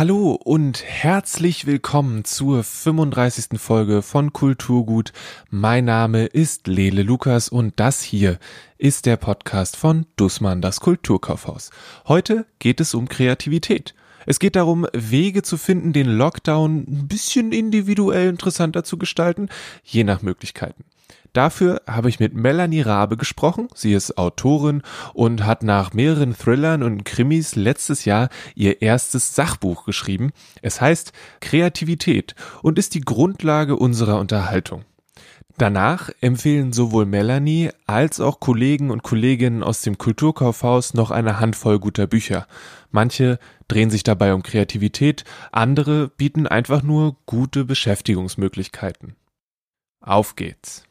Hallo und herzlich willkommen zur 35. Folge von Kulturgut. Mein Name ist Lele Lukas und das hier ist der Podcast von Dussmann, das Kulturkaufhaus. Heute geht es um Kreativität. Es geht darum, Wege zu finden, den Lockdown ein bisschen individuell interessanter zu gestalten, je nach Möglichkeiten. Dafür habe ich mit Melanie Rabe gesprochen. Sie ist Autorin und hat nach mehreren Thrillern und Krimis letztes Jahr ihr erstes Sachbuch geschrieben. Es heißt Kreativität und ist die Grundlage unserer Unterhaltung. Danach empfehlen sowohl Melanie als auch Kollegen und Kolleginnen aus dem Kulturkaufhaus noch eine Handvoll guter Bücher. Manche drehen sich dabei um Kreativität, andere bieten einfach nur gute Beschäftigungsmöglichkeiten. Auf geht's!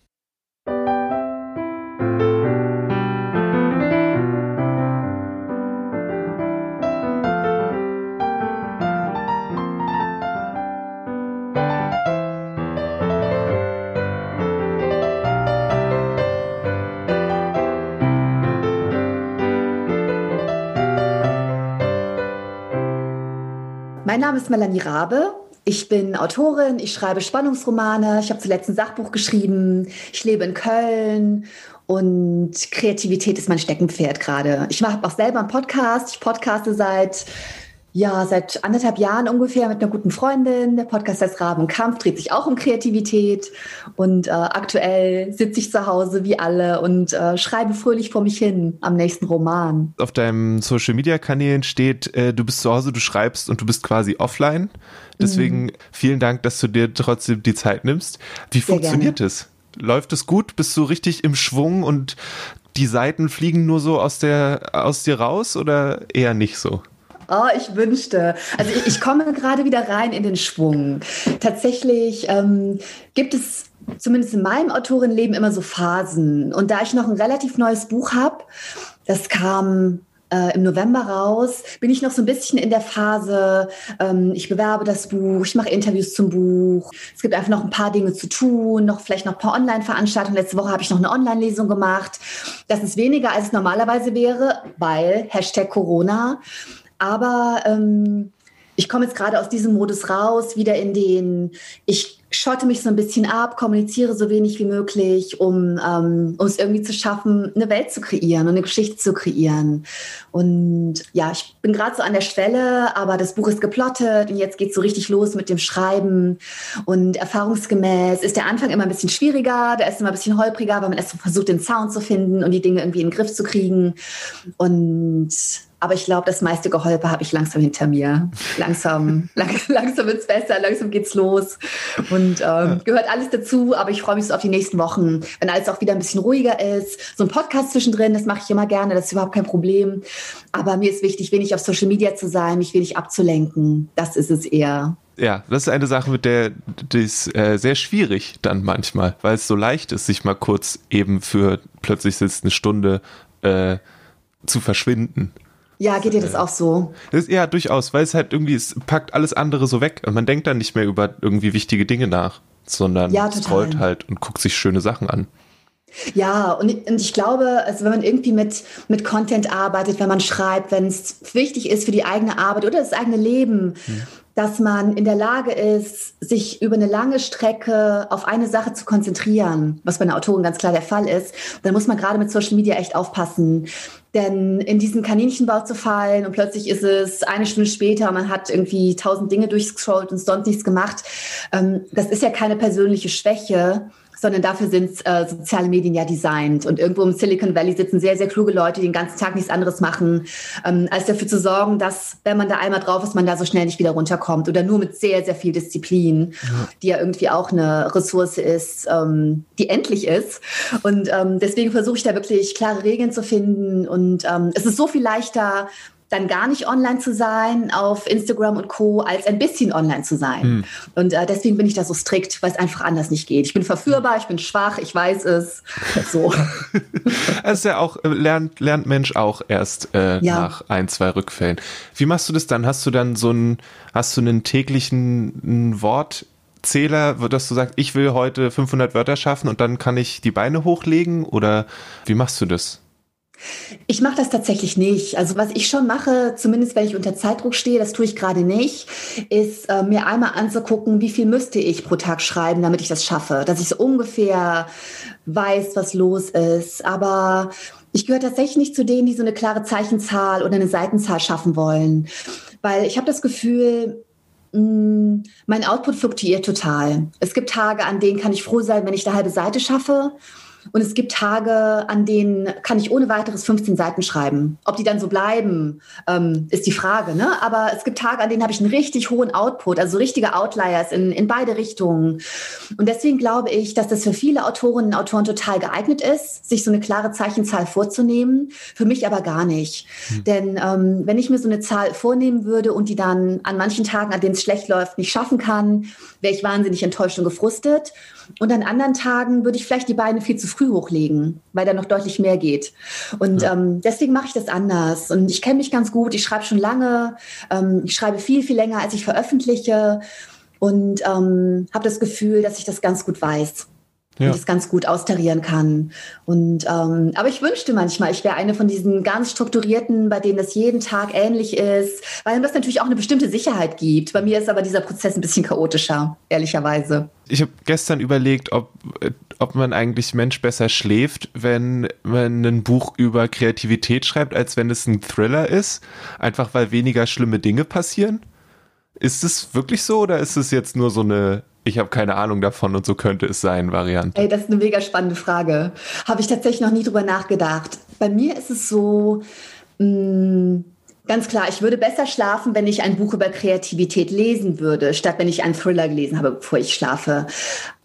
Mein Name ist Melanie Rabe. Ich bin Autorin, ich schreibe Spannungsromane, ich habe zuletzt ein Sachbuch geschrieben, ich lebe in Köln und Kreativität ist mein Steckenpferd gerade. Ich mache auch selber einen Podcast. Ich podcaste seit ja, seit anderthalb Jahren ungefähr mit einer guten Freundin. Der Podcast heißt Rabenkampf, dreht sich auch um Kreativität. Und äh, aktuell sitze ich zu Hause wie alle und äh, schreibe fröhlich vor mich hin am nächsten Roman. Auf deinem Social Media Kanälen steht, äh, du bist zu Hause, du schreibst und du bist quasi offline. Deswegen mhm. vielen Dank, dass du dir trotzdem die Zeit nimmst. Wie Sehr funktioniert es? Läuft es gut? Bist du richtig im Schwung und die Seiten fliegen nur so aus der aus dir raus oder eher nicht so? Oh, ich wünschte. Also ich, ich komme gerade wieder rein in den Schwung. Tatsächlich ähm, gibt es zumindest in meinem Autorenleben immer so Phasen. Und da ich noch ein relativ neues Buch habe, das kam äh, im November raus, bin ich noch so ein bisschen in der Phase, ähm, ich bewerbe das Buch, ich mache Interviews zum Buch. Es gibt einfach noch ein paar Dinge zu tun, noch vielleicht noch ein paar Online-Veranstaltungen. Letzte Woche habe ich noch eine Online-Lesung gemacht. Das ist weniger, als es normalerweise wäre, weil Hashtag Corona. Aber ähm, ich komme jetzt gerade aus diesem Modus raus, wieder in den, ich schotte mich so ein bisschen ab, kommuniziere so wenig wie möglich, um, ähm, um es irgendwie zu schaffen, eine Welt zu kreieren und eine Geschichte zu kreieren. Und ja, ich bin gerade so an der Schwelle, aber das Buch ist geplottet und jetzt geht es so richtig los mit dem Schreiben. Und erfahrungsgemäß ist der Anfang immer ein bisschen schwieriger, der ist immer ein bisschen holpriger, weil man erst so versucht, den Sound zu finden und die Dinge irgendwie in den Griff zu kriegen. Und aber ich glaube, das meiste Geholpe habe ich langsam hinter mir. Langsam, lang, langsam wird es besser, langsam geht's los. Und ähm, gehört alles dazu, aber ich freue mich so auf die nächsten Wochen, wenn alles auch wieder ein bisschen ruhiger ist. So ein Podcast zwischendrin, das mache ich immer gerne, das ist überhaupt kein Problem. Aber mir ist wichtig, wenig auf Social Media zu sein, mich wenig abzulenken. Das ist es eher. Ja, das ist eine Sache, mit der die ist äh, sehr schwierig dann manchmal, weil es so leicht ist, sich mal kurz eben für plötzlich sitzt eine Stunde äh, zu verschwinden. Ja, geht dir das auch so? Das, ja, durchaus, weil es halt irgendwie, es packt alles andere so weg und man denkt dann nicht mehr über irgendwie wichtige Dinge nach, sondern ja, scrollt halt und guckt sich schöne Sachen an. Ja, und, und ich glaube, also wenn man irgendwie mit, mit Content arbeitet, wenn man schreibt, wenn es wichtig ist für die eigene Arbeit oder das eigene Leben, hm dass man in der Lage ist, sich über eine lange Strecke auf eine Sache zu konzentrieren, was bei einer Autorin ganz klar der Fall ist, dann muss man gerade mit Social Media echt aufpassen. Denn in diesen Kaninchenbau zu fallen und plötzlich ist es eine Stunde später, man hat irgendwie tausend Dinge durchgescrollt und sonst nichts gemacht, ähm, das ist ja keine persönliche Schwäche, sondern dafür sind äh, soziale Medien ja designt. Und irgendwo im Silicon Valley sitzen sehr, sehr kluge Leute, die den ganzen Tag nichts anderes machen, ähm, als dafür zu sorgen, dass, wenn man da einmal drauf ist, man da so schnell nicht wieder runterkommt oder nur mit sehr, sehr viel Disziplin, ja. die ja irgendwie auch eine Ressource ist, ähm, die endlich ist. Und ähm, deswegen versuche ich da wirklich klare Regeln zu finden. Und ähm, es ist so viel leichter, dann gar nicht online zu sein auf Instagram und Co., als ein bisschen online zu sein. Hm. Und äh, deswegen bin ich da so strikt, weil es einfach anders nicht geht. Ich bin verführbar, ich bin schwach, ich weiß es. So. Es ist ja auch, äh, lernt, lernt Mensch auch erst äh, ja. nach ein, zwei Rückfällen. Wie machst du das dann? Hast du dann so einen, hast du einen täglichen Wortzähler, dass du sagst, ich will heute 500 Wörter schaffen und dann kann ich die Beine hochlegen oder wie machst du das? Ich mache das tatsächlich nicht. Also was ich schon mache, zumindest wenn ich unter Zeitdruck stehe, das tue ich gerade nicht, ist äh, mir einmal anzugucken, wie viel müsste ich pro Tag schreiben, damit ich das schaffe, dass ich so ungefähr weiß, was los ist. Aber ich gehöre tatsächlich nicht zu denen, die so eine klare Zeichenzahl oder eine Seitenzahl schaffen wollen, weil ich habe das Gefühl, mm, mein Output fluktuiert total. Es gibt Tage, an denen kann ich froh sein, wenn ich eine halbe Seite schaffe. Und es gibt Tage, an denen kann ich ohne weiteres 15 Seiten schreiben. Ob die dann so bleiben, ähm, ist die Frage. Ne? Aber es gibt Tage, an denen habe ich einen richtig hohen Output, also richtige Outliers in, in beide Richtungen. Und deswegen glaube ich, dass das für viele Autorinnen und Autoren total geeignet ist, sich so eine klare Zeichenzahl vorzunehmen. Für mich aber gar nicht. Hm. Denn ähm, wenn ich mir so eine Zahl vornehmen würde und die dann an manchen Tagen, an denen es schlecht läuft, nicht schaffen kann, wäre ich wahnsinnig enttäuscht und gefrustet. Und an anderen Tagen würde ich vielleicht die Beine viel zu früh hochlegen, weil da noch deutlich mehr geht. Und ja. ähm, deswegen mache ich das anders. Und ich kenne mich ganz gut. Ich schreibe schon lange. Ähm, ich schreibe viel, viel länger, als ich veröffentliche. Und ähm, habe das Gefühl, dass ich das ganz gut weiß ja. und das ganz gut austarieren kann. Und ähm, aber ich wünschte manchmal, ich wäre eine von diesen ganz strukturierten, bei denen das jeden Tag ähnlich ist, weil das natürlich auch eine bestimmte Sicherheit gibt. Bei mir ist aber dieser Prozess ein bisschen chaotischer, ehrlicherweise. Ich habe gestern überlegt, ob, ob man eigentlich Mensch besser schläft, wenn man ein Buch über Kreativität schreibt, als wenn es ein Thriller ist, einfach weil weniger schlimme Dinge passieren. Ist es wirklich so oder ist es jetzt nur so eine ich habe keine Ahnung davon und so könnte es sein, Variante? Ey, das ist eine mega spannende Frage. Habe ich tatsächlich noch nie drüber nachgedacht. Bei mir ist es so, mh, mm, ganz klar, ich würde besser schlafen, wenn ich ein Buch über Kreativität lesen würde, statt wenn ich einen Thriller gelesen habe, bevor ich schlafe.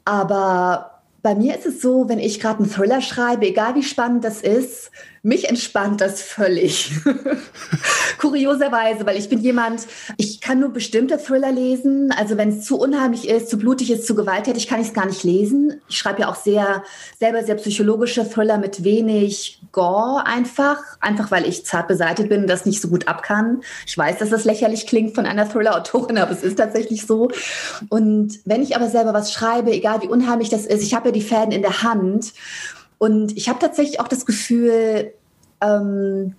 Aber bei mir ist es so, wenn ich gerade einen Thriller schreibe, egal wie spannend das ist, mich entspannt das völlig. Kurioserweise, weil ich bin jemand, ich kann nur bestimmte Thriller lesen. Also wenn es zu unheimlich ist, zu blutig ist, zu gewalttätig, kann ich es gar nicht lesen. Ich schreibe ja auch sehr, selber sehr psychologische Thriller mit wenig Gore einfach. Einfach weil ich zart beseitigt bin und das nicht so gut ab kann. Ich weiß, dass das lächerlich klingt von einer Thriller-Autorin, aber es ist tatsächlich so. Und wenn ich aber selber was schreibe, egal wie unheimlich das ist, ich habe ja die Fäden in der Hand und ich habe tatsächlich auch das Gefühl, ähm,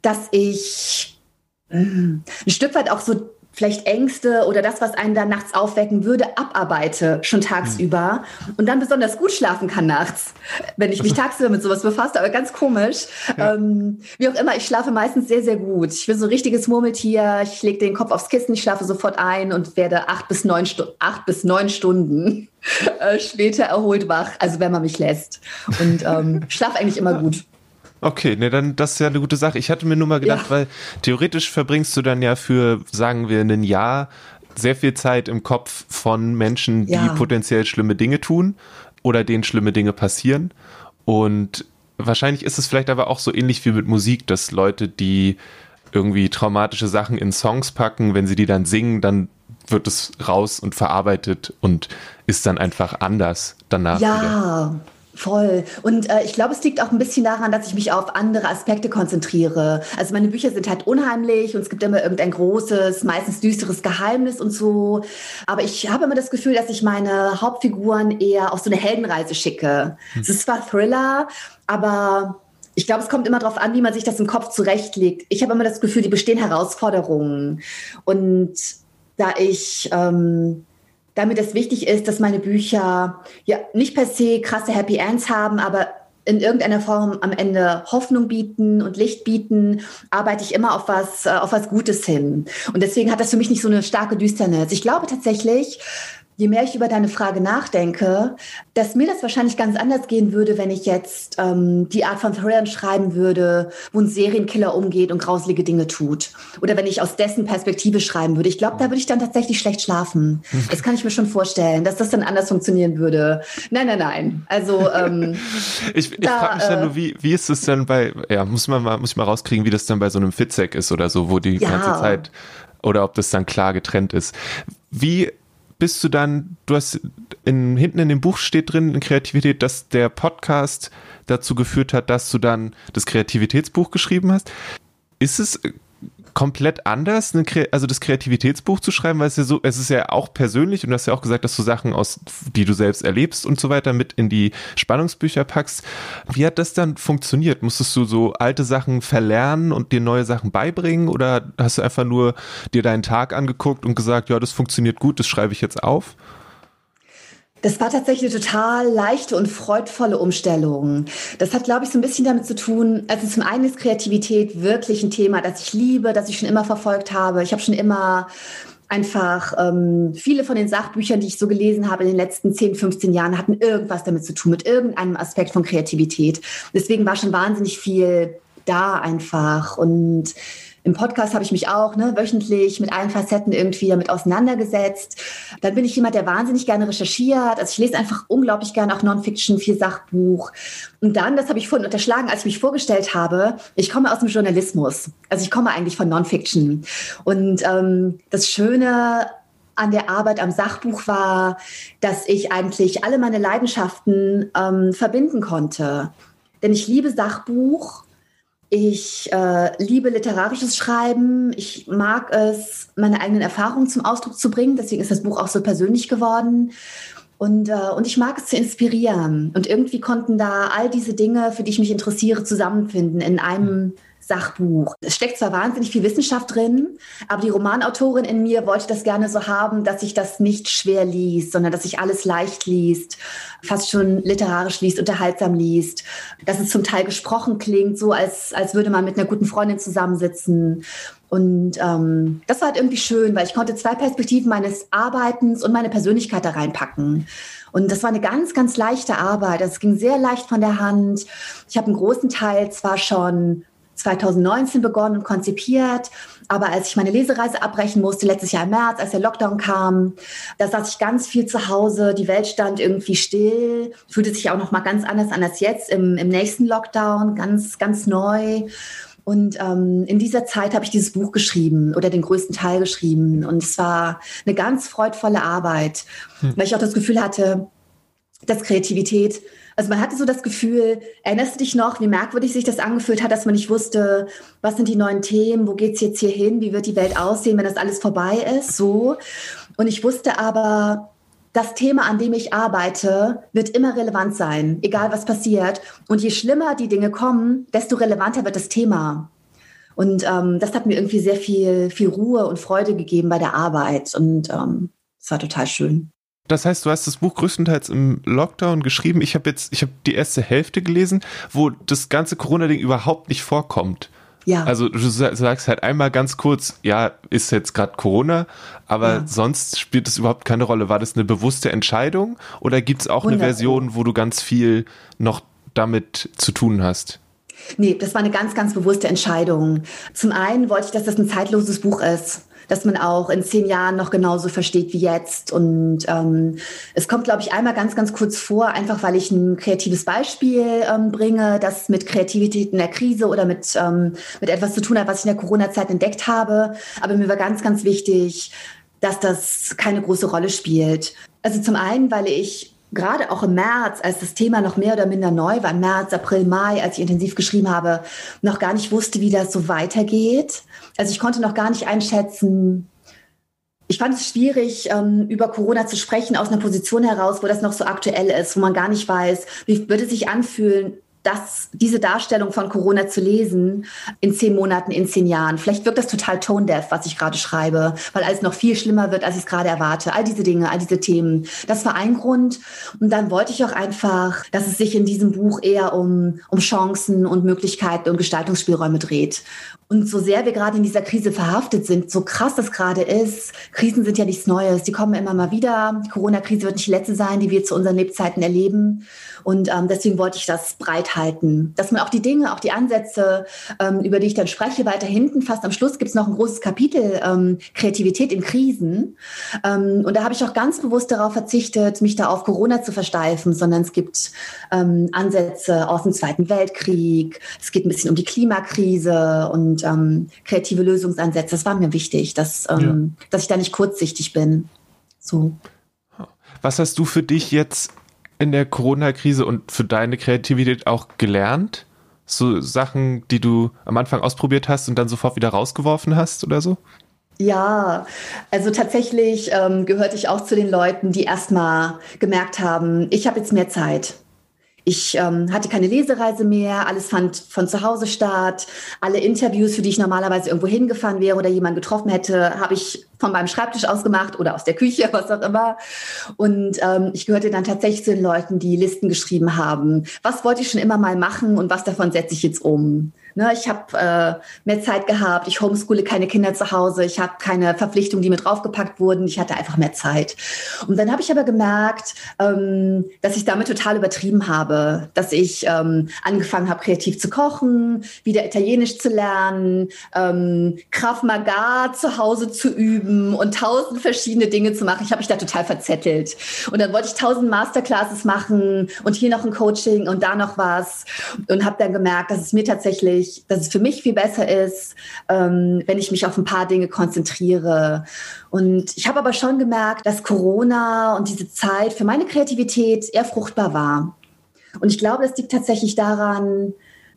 dass ich äh, ein Stück weit auch so vielleicht Ängste oder das, was einen dann nachts aufwecken würde, abarbeite schon tagsüber und dann besonders gut schlafen kann nachts, wenn ich mich tagsüber mit sowas befasse. Aber ganz komisch. Ja. Ähm, wie auch immer, ich schlafe meistens sehr, sehr gut. Ich bin so ein richtiges Murmeltier. Ich lege den Kopf aufs Kissen, ich schlafe sofort ein und werde acht bis neun, Stu acht bis neun Stunden äh, später erholt wach, also wenn man mich lässt. Und ähm, schlafe eigentlich immer gut. Okay, ne, dann das ist ja eine gute Sache. Ich hatte mir nur mal gedacht, ja. weil theoretisch verbringst du dann ja für, sagen wir, ein Jahr sehr viel Zeit im Kopf von Menschen, die ja. potenziell schlimme Dinge tun oder denen schlimme Dinge passieren. Und wahrscheinlich ist es vielleicht aber auch so ähnlich wie mit Musik, dass Leute, die irgendwie traumatische Sachen in Songs packen, wenn sie die dann singen, dann wird es raus und verarbeitet und ist dann einfach anders danach. Ja. Wieder. Voll. Und äh, ich glaube, es liegt auch ein bisschen daran, dass ich mich auf andere Aspekte konzentriere. Also meine Bücher sind halt unheimlich und es gibt immer irgendein großes, meistens düsteres Geheimnis und so. Aber ich habe immer das Gefühl, dass ich meine Hauptfiguren eher auf so eine Heldenreise schicke. Hm. Es ist zwar Thriller, aber ich glaube, es kommt immer darauf an, wie man sich das im Kopf zurechtlegt. Ich habe immer das Gefühl, die bestehen Herausforderungen. Und da ich ähm, damit es wichtig ist, dass meine Bücher ja nicht per se krasse Happy Ends haben, aber in irgendeiner Form am Ende Hoffnung bieten und Licht bieten, arbeite ich immer auf was, äh, auf was Gutes hin. Und deswegen hat das für mich nicht so eine starke Düsternis. Ich glaube tatsächlich, je mehr ich über deine Frage nachdenke, dass mir das wahrscheinlich ganz anders gehen würde, wenn ich jetzt ähm, die Art von Thrillern schreiben würde, wo ein Serienkiller umgeht und grauselige Dinge tut. Oder wenn ich aus dessen Perspektive schreiben würde. Ich glaube, da würde ich dann tatsächlich schlecht schlafen. Das kann ich mir schon vorstellen, dass das dann anders funktionieren würde. Nein, nein, nein. Also ähm, ich, ich frage mich dann nur, wie, wie ist es denn bei, ja, muss man mal, muss ich mal rauskriegen, wie das dann bei so einem Fitzek ist oder so, wo die ja. ganze Zeit oder ob das dann klar getrennt ist. Wie bist du dann, du hast in, hinten in dem Buch steht drin in Kreativität, dass der Podcast dazu geführt hat, dass du dann das Kreativitätsbuch geschrieben hast. Ist es komplett anders, also das Kreativitätsbuch zu schreiben, weil es ja so, es ist ja auch persönlich und du hast ja auch gesagt, dass du Sachen aus, die du selbst erlebst und so weiter mit in die Spannungsbücher packst. Wie hat das dann funktioniert? Musstest du so alte Sachen verlernen und dir neue Sachen beibringen oder hast du einfach nur dir deinen Tag angeguckt und gesagt, ja, das funktioniert gut, das schreibe ich jetzt auf? Das war tatsächlich eine total leichte und freudvolle Umstellung. Das hat, glaube ich, so ein bisschen damit zu tun, also zum einen ist Kreativität wirklich ein Thema, das ich liebe, das ich schon immer verfolgt habe. Ich habe schon immer einfach ähm, viele von den Sachbüchern, die ich so gelesen habe in den letzten 10, 15 Jahren, hatten irgendwas damit zu tun, mit irgendeinem Aspekt von Kreativität. Deswegen war schon wahnsinnig viel da einfach und im Podcast habe ich mich auch ne, wöchentlich mit allen Facetten irgendwie damit auseinandergesetzt. Dann bin ich jemand, der wahnsinnig gerne recherchiert. Also ich lese einfach unglaublich gerne auch Non-Fiction, viel Sachbuch. Und dann, das habe ich vorhin unterschlagen, als ich mich vorgestellt habe, ich komme aus dem Journalismus. Also ich komme eigentlich von Non-Fiction. Und ähm, das Schöne an der Arbeit am Sachbuch war, dass ich eigentlich alle meine Leidenschaften ähm, verbinden konnte. Denn ich liebe Sachbuch ich äh, liebe literarisches Schreiben. Ich mag es, meine eigenen Erfahrungen zum Ausdruck zu bringen. Deswegen ist das Buch auch so persönlich geworden. Und, äh, und ich mag es zu inspirieren. Und irgendwie konnten da all diese Dinge, für die ich mich interessiere, zusammenfinden in einem Sachbuch. Es steckt zwar wahnsinnig viel Wissenschaft drin, aber die Romanautorin in mir wollte das gerne so haben, dass sich das nicht schwer liest, sondern dass sich alles leicht liest, fast schon literarisch liest, unterhaltsam liest, dass es zum Teil gesprochen klingt, so als, als würde man mit einer guten Freundin zusammensitzen. Und ähm, das war halt irgendwie schön, weil ich konnte zwei Perspektiven meines Arbeitens und meine Persönlichkeit da reinpacken. Und das war eine ganz, ganz leichte Arbeit. Es ging sehr leicht von der Hand. Ich habe einen großen Teil zwar schon 2019 begonnen und konzipiert. Aber als ich meine Lesereise abbrechen musste, letztes Jahr im März, als der Lockdown kam, da saß ich ganz viel zu Hause. Die Welt stand irgendwie still, fühlte sich auch noch mal ganz anders an als jetzt im, im nächsten Lockdown, ganz, ganz neu. Und ähm, in dieser Zeit habe ich dieses Buch geschrieben oder den größten Teil geschrieben. Und es war eine ganz freudvolle Arbeit, hm. weil ich auch das Gefühl hatte, dass Kreativität also man hatte so das Gefühl, erinnerst du dich noch, wie merkwürdig sich das angefühlt hat, dass man nicht wusste, was sind die neuen Themen, wo geht's jetzt hier hin, wie wird die Welt aussehen, wenn das alles vorbei ist, so. Und ich wusste aber, das Thema, an dem ich arbeite, wird immer relevant sein, egal was passiert. Und je schlimmer die Dinge kommen, desto relevanter wird das Thema. Und ähm, das hat mir irgendwie sehr viel, viel Ruhe und Freude gegeben bei der Arbeit. Und ähm, es war total schön. Das heißt, du hast das Buch größtenteils im Lockdown geschrieben. Ich habe jetzt, ich habe die erste Hälfte gelesen, wo das ganze Corona-Ding überhaupt nicht vorkommt. Ja. Also du sagst halt einmal ganz kurz, ja, ist jetzt gerade Corona, aber ja. sonst spielt es überhaupt keine Rolle. War das eine bewusste Entscheidung oder gibt es auch Wunderbar. eine Version, wo du ganz viel noch damit zu tun hast? Nee, das war eine ganz, ganz bewusste Entscheidung. Zum einen wollte ich, dass das ein zeitloses Buch ist dass man auch in zehn Jahren noch genauso versteht wie jetzt. Und ähm, es kommt, glaube ich, einmal ganz, ganz kurz vor, einfach weil ich ein kreatives Beispiel ähm, bringe, das mit Kreativität in der Krise oder mit, ähm, mit etwas zu tun hat, was ich in der Corona-Zeit entdeckt habe. Aber mir war ganz, ganz wichtig, dass das keine große Rolle spielt. Also zum einen, weil ich gerade auch im März, als das Thema noch mehr oder minder neu war, März, April, Mai, als ich intensiv geschrieben habe, noch gar nicht wusste, wie das so weitergeht. Also ich konnte noch gar nicht einschätzen, ich fand es schwierig, ähm, über Corona zu sprechen aus einer Position heraus, wo das noch so aktuell ist, wo man gar nicht weiß, wie würde es sich anfühlen, das, diese Darstellung von Corona zu lesen in zehn Monaten, in zehn Jahren. Vielleicht wirkt das total tone-deaf, was ich gerade schreibe, weil alles noch viel schlimmer wird, als ich es gerade erwarte. All diese Dinge, all diese Themen. Das war ein Grund. Und dann wollte ich auch einfach, dass es sich in diesem Buch eher um, um Chancen und Möglichkeiten und Gestaltungsspielräume dreht. Und so sehr wir gerade in dieser Krise verhaftet sind, so krass das gerade ist, Krisen sind ja nichts Neues, die kommen immer mal wieder. Die Corona-Krise wird nicht die letzte sein, die wir zu unseren Lebzeiten erleben. Und ähm, deswegen wollte ich das breit halten, dass man auch die Dinge, auch die Ansätze, ähm, über die ich dann spreche, weiter hinten, fast am Schluss gibt es noch ein großes Kapitel ähm, Kreativität in Krisen. Ähm, und da habe ich auch ganz bewusst darauf verzichtet, mich da auf Corona zu versteifen, sondern es gibt ähm, Ansätze aus dem Zweiten Weltkrieg, es geht ein bisschen um die Klimakrise und ähm, kreative Lösungsansätze. Das war mir wichtig, dass, ähm, ja. dass ich da nicht kurzsichtig bin. So. Was hast du für dich jetzt in der Corona-Krise und für deine Kreativität auch gelernt? So Sachen, die du am Anfang ausprobiert hast und dann sofort wieder rausgeworfen hast oder so? Ja, also tatsächlich ähm, gehörte ich auch zu den Leuten, die erstmal gemerkt haben, ich habe jetzt mehr Zeit. Ich ähm, hatte keine Lesereise mehr, alles fand von zu Hause statt. Alle Interviews, für die ich normalerweise irgendwo hingefahren wäre oder jemanden getroffen hätte, habe ich von meinem Schreibtisch aus gemacht oder aus der Küche, was auch immer. Und ähm, ich gehörte dann tatsächlich zu den Leuten, die Listen geschrieben haben. Was wollte ich schon immer mal machen und was davon setze ich jetzt um? Ne, ich habe äh, mehr Zeit gehabt, ich homeschoole keine Kinder zu Hause, ich habe keine Verpflichtungen, die mir draufgepackt wurden, ich hatte einfach mehr Zeit. Und dann habe ich aber gemerkt, ähm, dass ich damit total übertrieben habe, dass ich ähm, angefangen habe, kreativ zu kochen, wieder Italienisch zu lernen, ähm, Krav Maga zu Hause zu üben und tausend verschiedene Dinge zu machen. Ich habe mich da total verzettelt. Und dann wollte ich tausend Masterclasses machen und hier noch ein Coaching und da noch was und habe dann gemerkt, dass es mir tatsächlich ich, dass es für mich viel besser ist, ähm, wenn ich mich auf ein paar Dinge konzentriere. Und ich habe aber schon gemerkt, dass Corona und diese Zeit für meine Kreativität eher fruchtbar war. Und ich glaube, das liegt tatsächlich daran,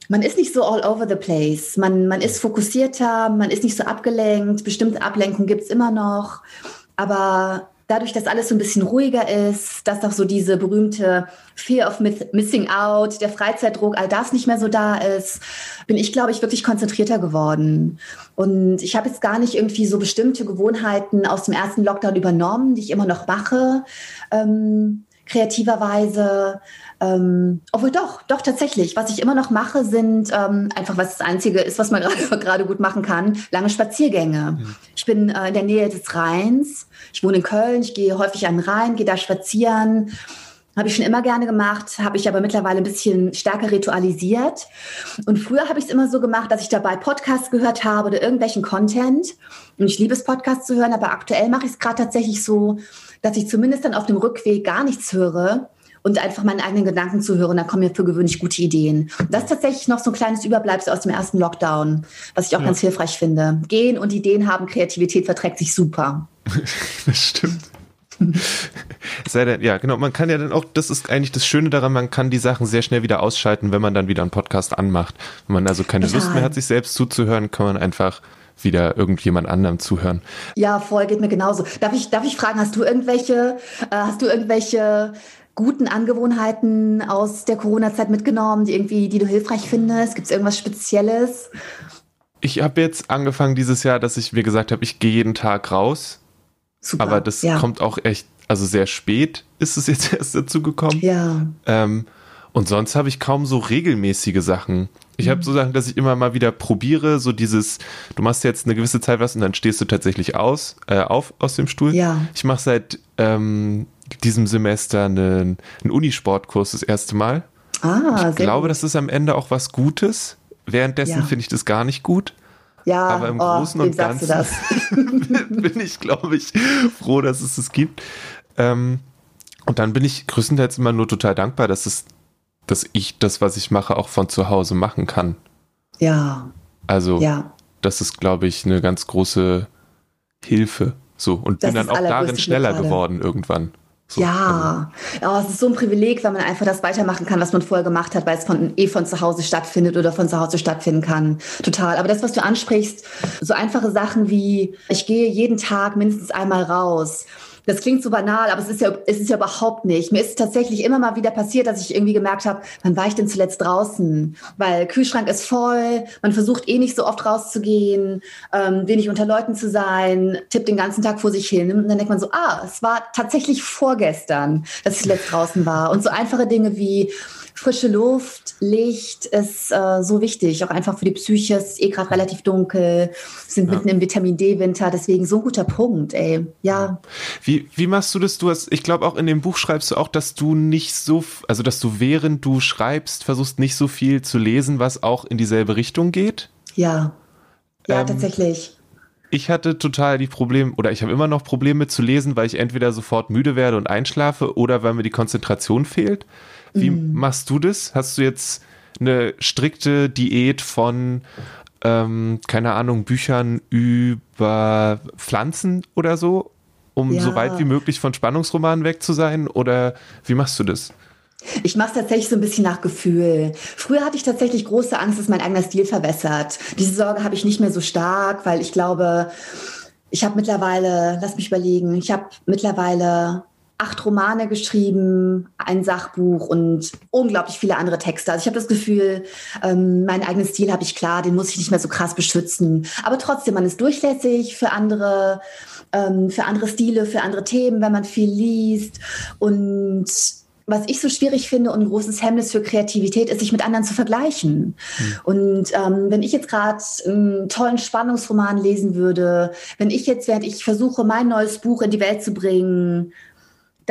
man ist nicht so all over the place. Man, man ist fokussierter, man ist nicht so abgelenkt. Bestimmte Ablenkungen gibt es immer noch. Aber dadurch, dass alles so ein bisschen ruhiger ist, dass auch so diese berühmte Fear of Missing Out, der Freizeitdruck, all das nicht mehr so da ist, bin ich, glaube ich, wirklich konzentrierter geworden. Und ich habe jetzt gar nicht irgendwie so bestimmte Gewohnheiten aus dem ersten Lockdown übernommen, die ich immer noch mache, ähm, kreativerweise. Ähm, obwohl doch, doch tatsächlich. Was ich immer noch mache, sind ähm, einfach, was das Einzige ist, was man gerade gut machen kann, lange Spaziergänge. Mhm. Ich bin äh, in der Nähe des Rheins. Ich wohne in Köln. Ich gehe häufig an den Rhein, gehe da spazieren. Habe ich schon immer gerne gemacht, habe ich aber mittlerweile ein bisschen stärker ritualisiert. Und früher habe ich es immer so gemacht, dass ich dabei Podcasts gehört habe oder irgendwelchen Content. Und ich liebe es, Podcasts zu hören, aber aktuell mache ich es gerade tatsächlich so, dass ich zumindest dann auf dem Rückweg gar nichts höre, und einfach meinen eigenen Gedanken zu hören. Da kommen mir für gewöhnlich gute Ideen. Und das ist tatsächlich noch so ein kleines Überbleibsel aus dem ersten Lockdown, was ich auch ja. ganz hilfreich finde. Gehen und Ideen haben, Kreativität verträgt sich super. das stimmt. Sei denn, ja, genau, man kann ja dann auch, das ist eigentlich das Schöne daran, man kann die Sachen sehr schnell wieder ausschalten, wenn man dann wieder einen Podcast anmacht. Wenn man also keine Total. Lust mehr hat, sich selbst zuzuhören, kann man einfach wieder irgendjemand anderem zuhören. Ja, voll, geht mir genauso. Darf ich, darf ich fragen, hast du irgendwelche, äh, hast du irgendwelche guten Angewohnheiten aus der Corona-Zeit mitgenommen, die irgendwie, die du hilfreich findest? Gibt es irgendwas Spezielles? Ich habe jetzt angefangen dieses Jahr, dass ich mir gesagt habe, ich gehe jeden Tag raus. Super, aber das ja. kommt auch echt, also sehr spät ist es jetzt erst dazu gekommen. Ja. Ähm, und sonst habe ich kaum so regelmäßige Sachen. Ich habe mhm. so Sachen, dass ich immer mal wieder probiere, so dieses, du machst jetzt eine gewisse Zeit was und dann stehst du tatsächlich aus, äh, auf aus dem Stuhl. Ja. Ich mache seit ähm, diesem Semester einen, einen Unisportkurs das erste Mal. Ah, ich glaube, gut. das ist am Ende auch was Gutes. Währenddessen ja. finde ich das gar nicht gut. Ja, aber im oh, Großen und Ganzen bin ich, glaube ich, froh, dass es das gibt. Ähm, und dann bin ich größtenteils immer nur total dankbar, dass es, dass ich das, was ich mache, auch von zu Hause machen kann. Ja. Also, ja. das ist, glaube ich, eine ganz große Hilfe. So, und das bin dann auch darin schneller geworden irgendwann. So, ja, oh, es ist so ein Privileg, wenn man einfach das weitermachen kann, was man vorher gemacht hat, weil es von, eh von zu Hause stattfindet oder von zu Hause stattfinden kann. Total. Aber das, was du ansprichst, so einfache Sachen wie, ich gehe jeden Tag mindestens einmal raus das klingt so banal, aber es ist ja, es ist ja überhaupt nicht. Mir ist tatsächlich immer mal wieder passiert, dass ich irgendwie gemerkt habe, wann war ich denn zuletzt draußen? Weil Kühlschrank ist voll, man versucht eh nicht so oft rauszugehen, ähm, wenig unter Leuten zu sein, tippt den ganzen Tag vor sich hin. Und dann denkt man so, ah, es war tatsächlich vorgestern, dass ich zuletzt draußen war. Und so einfache Dinge wie, frische Luft, Licht ist äh, so wichtig, auch einfach für die Psyche. Es ist eh gerade relativ dunkel, sind ja. mitten im Vitamin D-Winter, deswegen so ein guter Punkt, ey. Ja. Wie, wie machst du das? Du hast, ich glaube auch in dem Buch schreibst du auch, dass du nicht so, also dass du während du schreibst, versuchst nicht so viel zu lesen, was auch in dieselbe Richtung geht. Ja. Ja, ähm, tatsächlich. Ich hatte total die Probleme, oder ich habe immer noch Probleme zu lesen, weil ich entweder sofort müde werde und einschlafe oder weil mir die Konzentration fehlt. Wie mm. machst du das? Hast du jetzt eine strikte Diät von, ähm, keine Ahnung, Büchern über Pflanzen oder so, um ja. so weit wie möglich von Spannungsromanen weg zu sein? Oder wie machst du das? Ich mache es tatsächlich so ein bisschen nach Gefühl. Früher hatte ich tatsächlich große Angst, dass mein eigener Stil verwässert. Diese Sorge habe ich nicht mehr so stark, weil ich glaube, ich habe mittlerweile, lass mich überlegen, ich habe mittlerweile acht Romane geschrieben, ein Sachbuch und unglaublich viele andere Texte. Also ich habe das Gefühl, ähm, meinen eigenen Stil habe ich klar, den muss ich nicht mehr so krass beschützen. Aber trotzdem, man ist durchlässig für andere, ähm, für andere Stile, für andere Themen, wenn man viel liest und was ich so schwierig finde und ein großes Hemmnis für Kreativität ist, sich mit anderen zu vergleichen. Mhm. Und ähm, wenn ich jetzt gerade einen tollen Spannungsroman lesen würde, wenn ich jetzt, während ich versuche, mein neues Buch in die Welt zu bringen,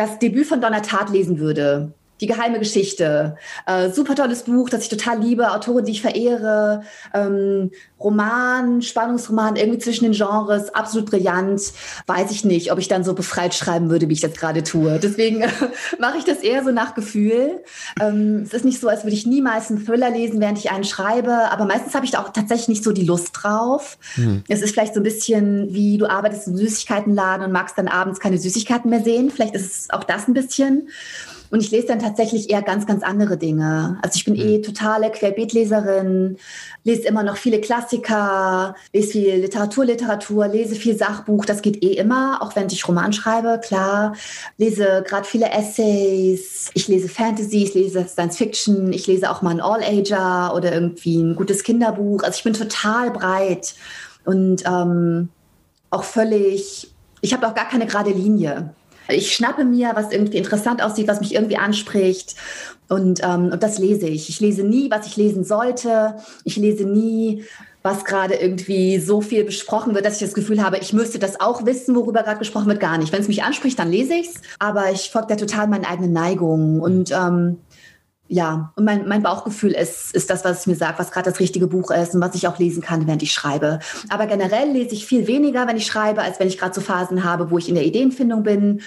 das Debüt von Donna Tartt lesen würde, die geheime Geschichte. Äh, super tolles Buch, das ich total liebe, Autorin, die ich verehre. Ähm, Roman, Spannungsroman, irgendwie zwischen den Genres, absolut brillant. Weiß ich nicht, ob ich dann so befreit schreiben würde, wie ich das gerade tue. Deswegen äh, mache ich das eher so nach Gefühl. Ähm, es ist nicht so, als würde ich niemals einen Thriller lesen, während ich einen schreibe, aber meistens habe ich da auch tatsächlich nicht so die Lust drauf. Mhm. Es ist vielleicht so ein bisschen wie du arbeitest im Süßigkeitenladen und magst dann abends keine Süßigkeiten mehr sehen. Vielleicht ist es auch das ein bisschen. Und ich lese dann tatsächlich eher ganz, ganz andere Dinge. Also ich bin mhm. eh totale Querbeetleserin, lese immer noch viele Klassiker, lese viel Literatur, Literatur, lese viel Sachbuch. Das geht eh immer, auch wenn ich Roman schreibe, klar. Lese gerade viele Essays. Ich lese Fantasy, ich lese Science Fiction, ich lese auch mal ein All-Ager oder irgendwie ein gutes Kinderbuch. Also ich bin total breit und ähm, auch völlig, ich habe auch gar keine gerade Linie. Ich schnappe mir, was irgendwie interessant aussieht, was mich irgendwie anspricht. Und, ähm, und das lese ich. Ich lese nie, was ich lesen sollte. Ich lese nie, was gerade irgendwie so viel besprochen wird, dass ich das Gefühl habe, ich müsste das auch wissen, worüber gerade gesprochen wird, gar nicht. Wenn es mich anspricht, dann lese ich es. Aber ich folge da total meinen eigenen Neigungen. Und ähm, ja, und mein, mein Bauchgefühl ist, ist das, was es mir sagt, was gerade das richtige Buch ist und was ich auch lesen kann, während ich schreibe. Aber generell lese ich viel weniger, wenn ich schreibe, als wenn ich gerade so Phasen habe, wo ich in der Ideenfindung bin.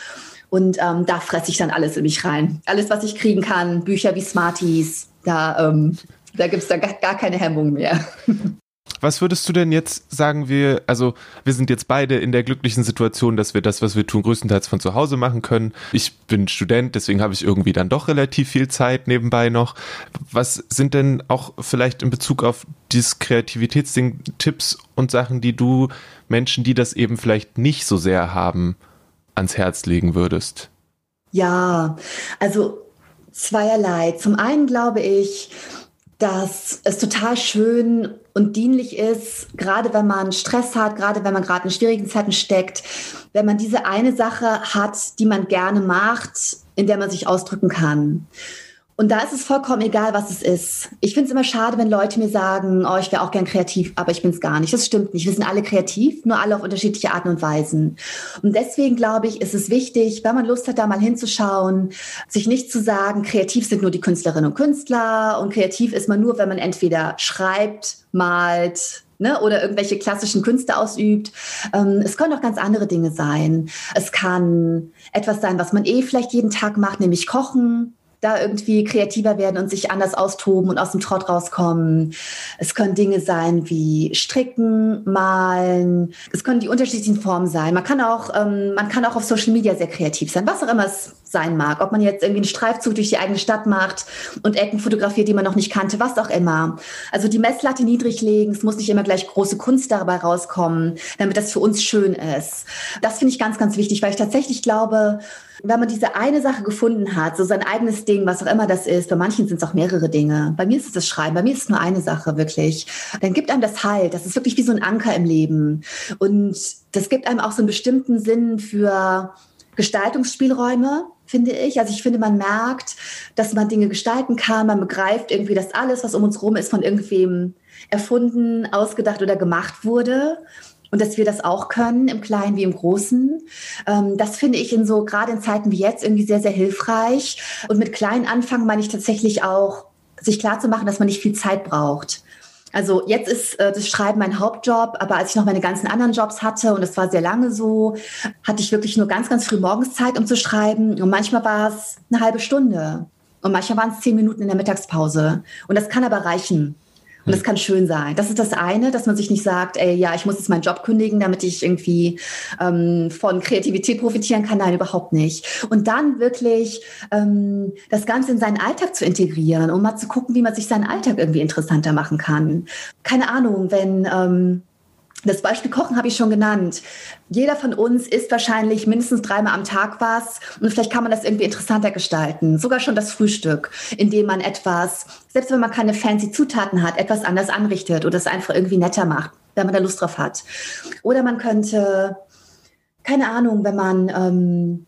Und ähm, da fresse ich dann alles in mich rein. Alles, was ich kriegen kann, Bücher wie Smarties, da, ähm, da gibt es da gar, gar keine Hemmung mehr. Was würdest du denn jetzt sagen wir, also wir sind jetzt beide in der glücklichen Situation, dass wir das, was wir tun, größtenteils von zu Hause machen können. Ich bin Student, deswegen habe ich irgendwie dann doch relativ viel Zeit nebenbei noch. Was sind denn auch vielleicht in Bezug auf dieses Kreativitätsding Tipps und Sachen, die du Menschen, die das eben vielleicht nicht so sehr haben, ans Herz legen würdest? Ja, also zweierlei. Zum einen glaube ich, dass es total schön und dienlich ist, gerade wenn man Stress hat, gerade wenn man gerade in schwierigen Zeiten steckt, wenn man diese eine Sache hat, die man gerne macht, in der man sich ausdrücken kann. Und da ist es vollkommen egal, was es ist. Ich finde es immer schade, wenn Leute mir sagen, oh, ich wäre auch gern kreativ, aber ich bin es gar nicht. Das stimmt nicht. Wir sind alle kreativ, nur alle auf unterschiedliche Arten und Weisen. Und deswegen glaube ich, ist es wichtig, wenn man Lust hat, da mal hinzuschauen, sich nicht zu sagen, kreativ sind nur die Künstlerinnen und Künstler und kreativ ist man nur, wenn man entweder schreibt, malt, Ne, oder irgendwelche klassischen Künste ausübt. Ähm, es können auch ganz andere Dinge sein. Es kann etwas sein, was man eh vielleicht jeden Tag macht, nämlich kochen da irgendwie kreativer werden und sich anders austoben und aus dem Trott rauskommen. Es können Dinge sein wie Stricken, Malen. Es können die unterschiedlichen Formen sein. Man kann auch, ähm, man kann auch auf Social Media sehr kreativ sein, was auch immer es sein mag. Ob man jetzt irgendwie einen Streifzug durch die eigene Stadt macht und Ecken fotografiert, die man noch nicht kannte, was auch immer. Also die Messlatte niedrig legen. Es muss nicht immer gleich große Kunst dabei rauskommen, damit das für uns schön ist. Das finde ich ganz, ganz wichtig, weil ich tatsächlich glaube, wenn man diese eine Sache gefunden hat, so sein eigenes Ding, was auch immer das ist, bei manchen sind es auch mehrere Dinge. Bei mir ist es das Schreiben, bei mir ist es nur eine Sache wirklich. Dann gibt einem das Halt. Das ist wirklich wie so ein Anker im Leben. Und das gibt einem auch so einen bestimmten Sinn für Gestaltungsspielräume, finde ich. Also ich finde, man merkt, dass man Dinge gestalten kann. Man begreift irgendwie, dass alles, was um uns rum ist, von irgendwem erfunden, ausgedacht oder gemacht wurde und dass wir das auch können, im Kleinen wie im Großen. Ähm, das finde ich in so, gerade in Zeiten wie jetzt, irgendwie sehr, sehr hilfreich. Und mit kleinen Anfangen meine ich tatsächlich auch, sich klar zu machen, dass man nicht viel Zeit braucht. Also jetzt ist äh, das Schreiben mein Hauptjob, aber als ich noch meine ganzen anderen Jobs hatte und das war sehr lange so, hatte ich wirklich nur ganz, ganz früh morgens Zeit, um zu schreiben. Und manchmal war es eine halbe Stunde und manchmal waren es zehn Minuten in der Mittagspause. Und das kann aber reichen. Und das hm. kann schön sein. Das ist das eine, dass man sich nicht sagt, ey, ja, ich muss jetzt meinen Job kündigen, damit ich irgendwie ähm, von Kreativität profitieren kann. Nein, überhaupt nicht. Und dann wirklich ähm, das Ganze in seinen Alltag zu integrieren, um mal zu gucken, wie man sich seinen Alltag irgendwie interessanter machen kann. Keine Ahnung, wenn ähm, das Beispiel Kochen habe ich schon genannt. Jeder von uns isst wahrscheinlich mindestens dreimal am Tag was und vielleicht kann man das irgendwie interessanter gestalten. Sogar schon das Frühstück, indem man etwas, selbst wenn man keine fancy Zutaten hat, etwas anders anrichtet oder es einfach irgendwie netter macht, wenn man da Lust drauf hat. Oder man könnte, keine Ahnung, wenn man, ähm,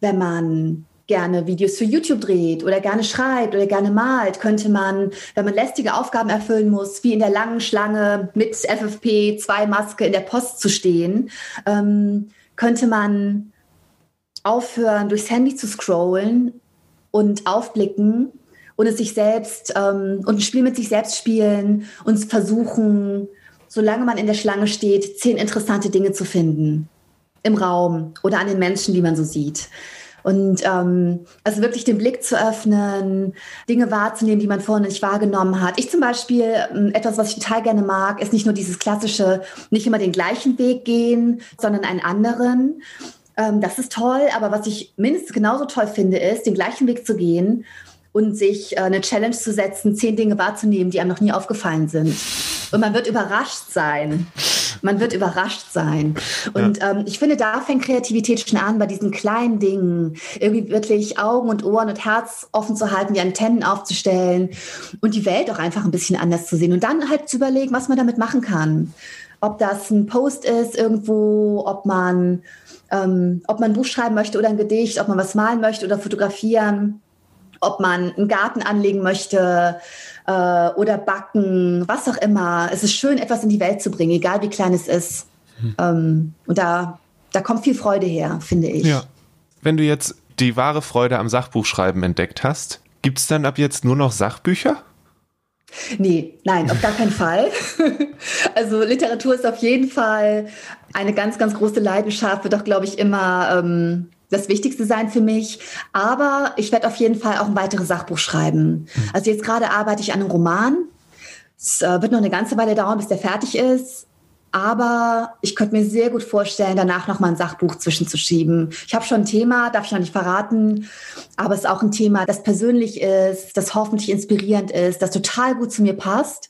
wenn man gerne Videos für YouTube dreht oder gerne schreibt oder gerne malt, könnte man, wenn man lästige Aufgaben erfüllen muss, wie in der langen Schlange mit FFP2-Maske in der Post zu stehen, ähm, könnte man aufhören, durchs Handy zu scrollen und aufblicken und es sich selbst ähm, und ein Spiel mit sich selbst spielen und versuchen, solange man in der Schlange steht, zehn interessante Dinge zu finden im Raum oder an den Menschen, die man so sieht. Und ähm, also wirklich den Blick zu öffnen, Dinge wahrzunehmen, die man vorher nicht wahrgenommen hat. Ich zum Beispiel, ähm, etwas, was ich total gerne mag, ist nicht nur dieses klassische, nicht immer den gleichen Weg gehen, sondern einen anderen. Ähm, das ist toll, aber was ich mindestens genauso toll finde, ist, den gleichen Weg zu gehen und sich äh, eine Challenge zu setzen, zehn Dinge wahrzunehmen, die einem noch nie aufgefallen sind. Und man wird überrascht sein. Man wird überrascht sein. Und ja. ähm, ich finde, da fängt Kreativität schon an, bei diesen kleinen Dingen. Irgendwie wirklich Augen und Ohren und Herz offen zu halten, die Antennen aufzustellen und die Welt auch einfach ein bisschen anders zu sehen. Und dann halt zu überlegen, was man damit machen kann. Ob das ein Post ist irgendwo, ob man, ähm, ob man ein Buch schreiben möchte oder ein Gedicht, ob man was malen möchte oder fotografieren ob man einen Garten anlegen möchte äh, oder backen, was auch immer. Es ist schön, etwas in die Welt zu bringen, egal wie klein es ist. Hm. Ähm, und da, da kommt viel Freude her, finde ich. Ja. Wenn du jetzt die wahre Freude am Sachbuchschreiben entdeckt hast, gibt es dann ab jetzt nur noch Sachbücher? Nee, nein, auf gar keinen Fall. Also Literatur ist auf jeden Fall eine ganz, ganz große Leidenschaft, wird auch, glaube ich, immer ähm, das Wichtigste sein für mich. Aber ich werde auf jeden Fall auch ein weiteres Sachbuch schreiben. Mhm. Also jetzt gerade arbeite ich an einem Roman. Es äh, wird noch eine ganze Weile dauern, bis der fertig ist. Aber ich könnte mir sehr gut vorstellen, danach noch mal ein Sachbuch zwischenzuschieben. Ich habe schon ein Thema, darf ich noch nicht verraten, aber es ist auch ein Thema, das persönlich ist, das hoffentlich inspirierend ist, das total gut zu mir passt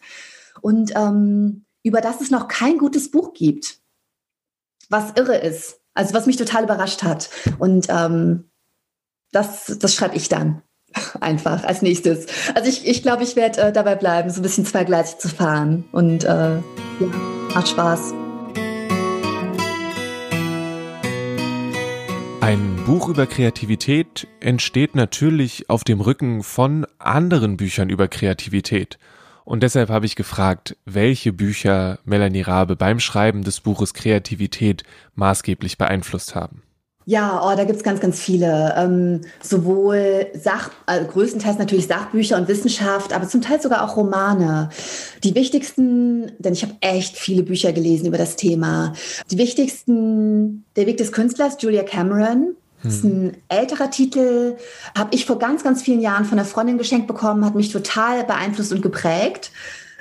und ähm, über das es noch kein gutes Buch gibt. Was irre ist. Also was mich total überrascht hat. Und ähm, das, das schreibe ich dann einfach als nächstes. Also ich glaube, ich, glaub, ich werde äh, dabei bleiben, so ein bisschen zweigleisig zu fahren. Und äh, ja, macht Spaß. Ein Buch über Kreativität entsteht natürlich auf dem Rücken von anderen Büchern über Kreativität. Und deshalb habe ich gefragt, welche Bücher Melanie Rabe beim Schreiben des Buches Kreativität maßgeblich beeinflusst haben. Ja, oh, da gibt's ganz, ganz viele. Ähm, sowohl Sach, äh, größtenteils natürlich Sachbücher und Wissenschaft, aber zum Teil sogar auch Romane. Die wichtigsten, denn ich habe echt viele Bücher gelesen über das Thema. Die wichtigsten, Der Weg des Künstlers, Julia Cameron, das ist ein älterer Titel, habe ich vor ganz, ganz vielen Jahren von einer Freundin geschenkt bekommen, hat mich total beeinflusst und geprägt,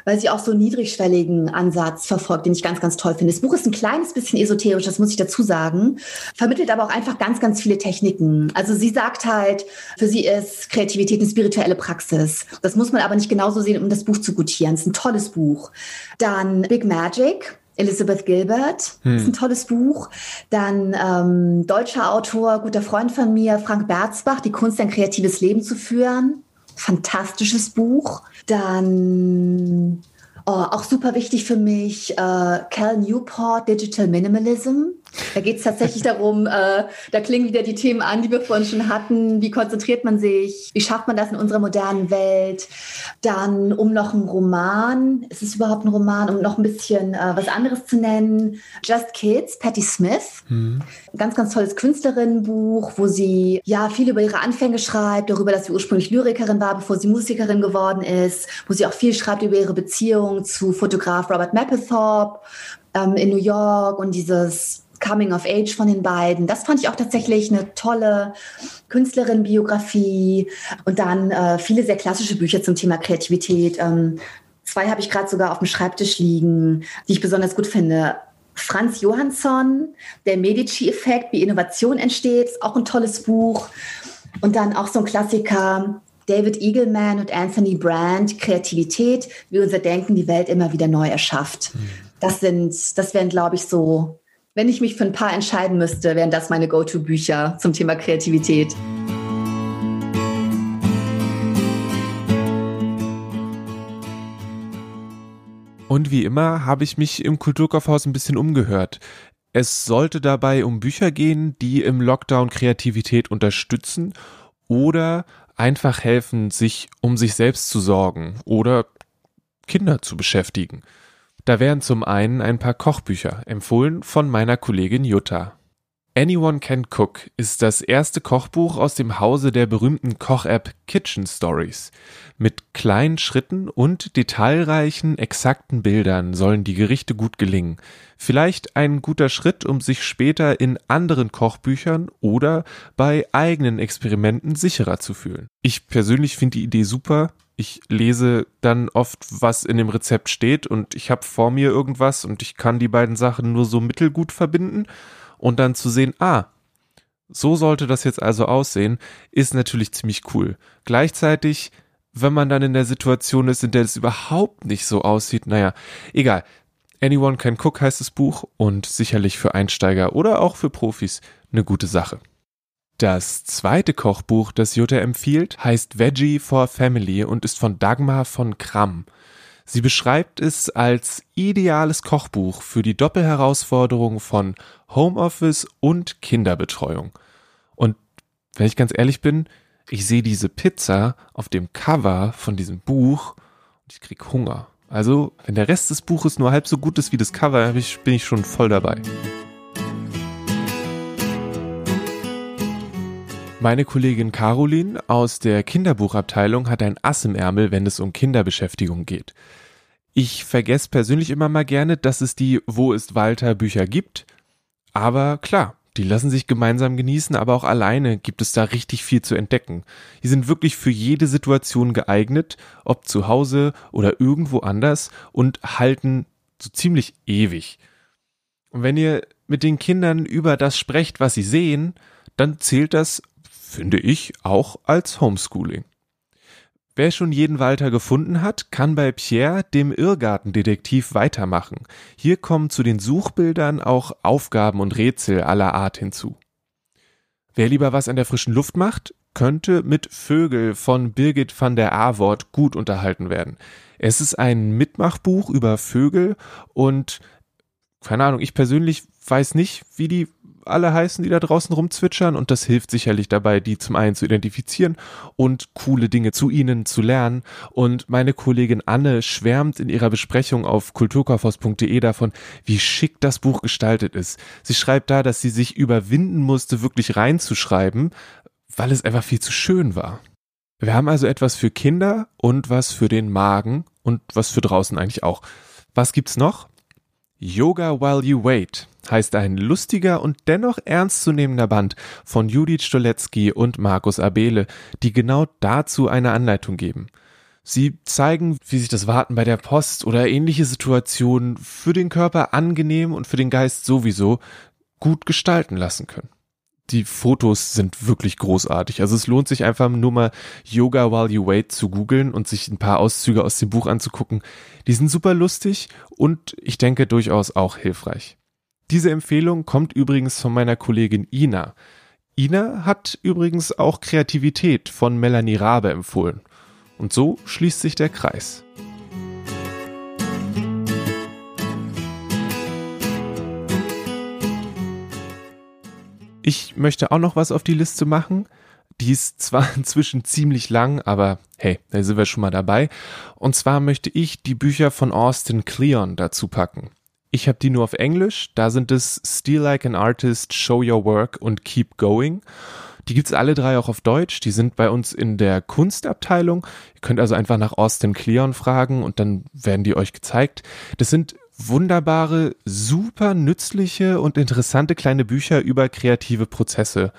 weil sie auch so einen niedrigschwelligen Ansatz verfolgt, den ich ganz, ganz toll finde. Das Buch ist ein kleines bisschen esoterisch, das muss ich dazu sagen, vermittelt aber auch einfach ganz, ganz viele Techniken. Also sie sagt halt, für sie ist Kreativität eine spirituelle Praxis. Das muss man aber nicht genauso sehen, um das Buch zu gutieren. Es ist ein tolles Buch. Dann Big Magic Elizabeth Gilbert, hm. ist ein tolles Buch. Dann ähm, deutscher Autor, guter Freund von mir, Frank Berzbach, Die Kunst, ein kreatives Leben zu führen. Fantastisches Buch. Dann oh, auch super wichtig für mich, äh, Cal Newport, Digital Minimalism. Da geht es tatsächlich darum, äh, da klingen wieder die Themen an, die wir vorhin schon hatten. Wie konzentriert man sich? Wie schafft man das in unserer modernen Welt? Dann um noch einen Roman, ist es überhaupt ein Roman, um noch ein bisschen äh, was anderes zu nennen? Just Kids, Patti Smith. Mhm. Ganz, ganz tolles Künstlerinnenbuch, wo sie ja viel über ihre Anfänge schreibt, darüber, dass sie ursprünglich Lyrikerin war, bevor sie Musikerin geworden ist, wo sie auch viel schreibt über ihre Beziehung zu Fotograf Robert Mapplethorpe ähm, in New York und dieses Coming of Age von den beiden. Das fand ich auch tatsächlich eine tolle Künstlerin-Biografie und dann äh, viele sehr klassische Bücher zum Thema Kreativität. Ähm, zwei habe ich gerade sogar auf dem Schreibtisch liegen, die ich besonders gut finde. Franz Johansson, der Medici-Effekt, wie Innovation entsteht, ist auch ein tolles Buch. Und dann auch so ein Klassiker, David Eagleman und Anthony Brand, Kreativität, wie unser Denken die Welt immer wieder neu erschafft. Mhm. Das sind, das wären, glaube ich, so, wenn ich mich für ein paar entscheiden müsste, wären das meine Go-To-Bücher zum Thema Kreativität. Und wie immer habe ich mich im Kulturkaufhaus ein bisschen umgehört. Es sollte dabei um Bücher gehen, die im Lockdown Kreativität unterstützen oder einfach helfen, sich um sich selbst zu sorgen oder Kinder zu beschäftigen. Da wären zum einen ein paar Kochbücher, empfohlen von meiner Kollegin Jutta. Anyone Can Cook ist das erste Kochbuch aus dem Hause der berühmten Koch-App Kitchen Stories. Mit kleinen Schritten und detailreichen, exakten Bildern sollen die Gerichte gut gelingen. Vielleicht ein guter Schritt, um sich später in anderen Kochbüchern oder bei eigenen Experimenten sicherer zu fühlen. Ich persönlich finde die Idee super. Ich lese dann oft, was in dem Rezept steht und ich habe vor mir irgendwas und ich kann die beiden Sachen nur so mittelgut verbinden und dann zu sehen, ah, so sollte das jetzt also aussehen, ist natürlich ziemlich cool. Gleichzeitig, wenn man dann in der Situation ist, in der es überhaupt nicht so aussieht, naja, egal. Anyone Can Cook heißt das Buch und sicherlich für Einsteiger oder auch für Profis eine gute Sache. Das zweite Kochbuch, das Jutta empfiehlt, heißt Veggie for Family und ist von Dagmar von Kramm. Sie beschreibt es als ideales Kochbuch für die Doppelherausforderung von Homeoffice und Kinderbetreuung. Und wenn ich ganz ehrlich bin, ich sehe diese Pizza auf dem Cover von diesem Buch und ich krieg Hunger. Also, wenn der Rest des Buches nur halb so gut ist wie das Cover, bin ich schon voll dabei. Meine Kollegin Caroline aus der Kinderbuchabteilung hat ein Ass im Ärmel, wenn es um Kinderbeschäftigung geht. Ich vergesse persönlich immer mal gerne, dass es die Wo ist Walter Bücher gibt. Aber klar, die lassen sich gemeinsam genießen, aber auch alleine gibt es da richtig viel zu entdecken. Die sind wirklich für jede Situation geeignet, ob zu Hause oder irgendwo anders und halten so ziemlich ewig. Und wenn ihr mit den Kindern über das sprecht, was sie sehen, dann zählt das finde ich, auch als Homeschooling. Wer schon jeden Walter gefunden hat, kann bei Pierre, dem Irrgartendetektiv, weitermachen. Hier kommen zu den Suchbildern auch Aufgaben und Rätsel aller Art hinzu. Wer lieber was an der frischen Luft macht, könnte mit Vögel von Birgit van der Awort gut unterhalten werden. Es ist ein Mitmachbuch über Vögel und keine Ahnung, ich persönlich weiß nicht, wie die alle heißen, die da draußen rumzwitschern und das hilft sicherlich dabei, die zum einen zu identifizieren und coole Dinge zu ihnen zu lernen. Und meine Kollegin Anne schwärmt in ihrer Besprechung auf kulturkaufhaus.de davon, wie schick das Buch gestaltet ist. Sie schreibt da, dass sie sich überwinden musste, wirklich reinzuschreiben, weil es einfach viel zu schön war. Wir haben also etwas für Kinder und was für den Magen und was für draußen eigentlich auch. Was gibt's noch? Yoga While You Wait heißt ein lustiger und dennoch ernstzunehmender Band von Judith Stolecki und Markus Abele, die genau dazu eine Anleitung geben. Sie zeigen, wie sich das Warten bei der Post oder ähnliche Situationen für den Körper angenehm und für den Geist sowieso gut gestalten lassen können die Fotos sind wirklich großartig. Also es lohnt sich einfach nur mal Yoga While You Wait zu googeln und sich ein paar Auszüge aus dem Buch anzugucken. Die sind super lustig und ich denke durchaus auch hilfreich. Diese Empfehlung kommt übrigens von meiner Kollegin Ina. Ina hat übrigens auch Kreativität von Melanie Rabe empfohlen. Und so schließt sich der Kreis. Ich möchte auch noch was auf die Liste machen. Die ist zwar inzwischen ziemlich lang, aber hey, da sind wir schon mal dabei. Und zwar möchte ich die Bücher von Austin Kleon dazu packen. Ich habe die nur auf Englisch. Da sind es Steal Like an Artist, Show Your Work und Keep Going. Die gibt's alle drei auch auf Deutsch. Die sind bei uns in der Kunstabteilung. Ihr könnt also einfach nach Austin Kleon fragen und dann werden die euch gezeigt. Das sind wunderbare, super nützliche und interessante kleine Bücher über kreative Prozesse.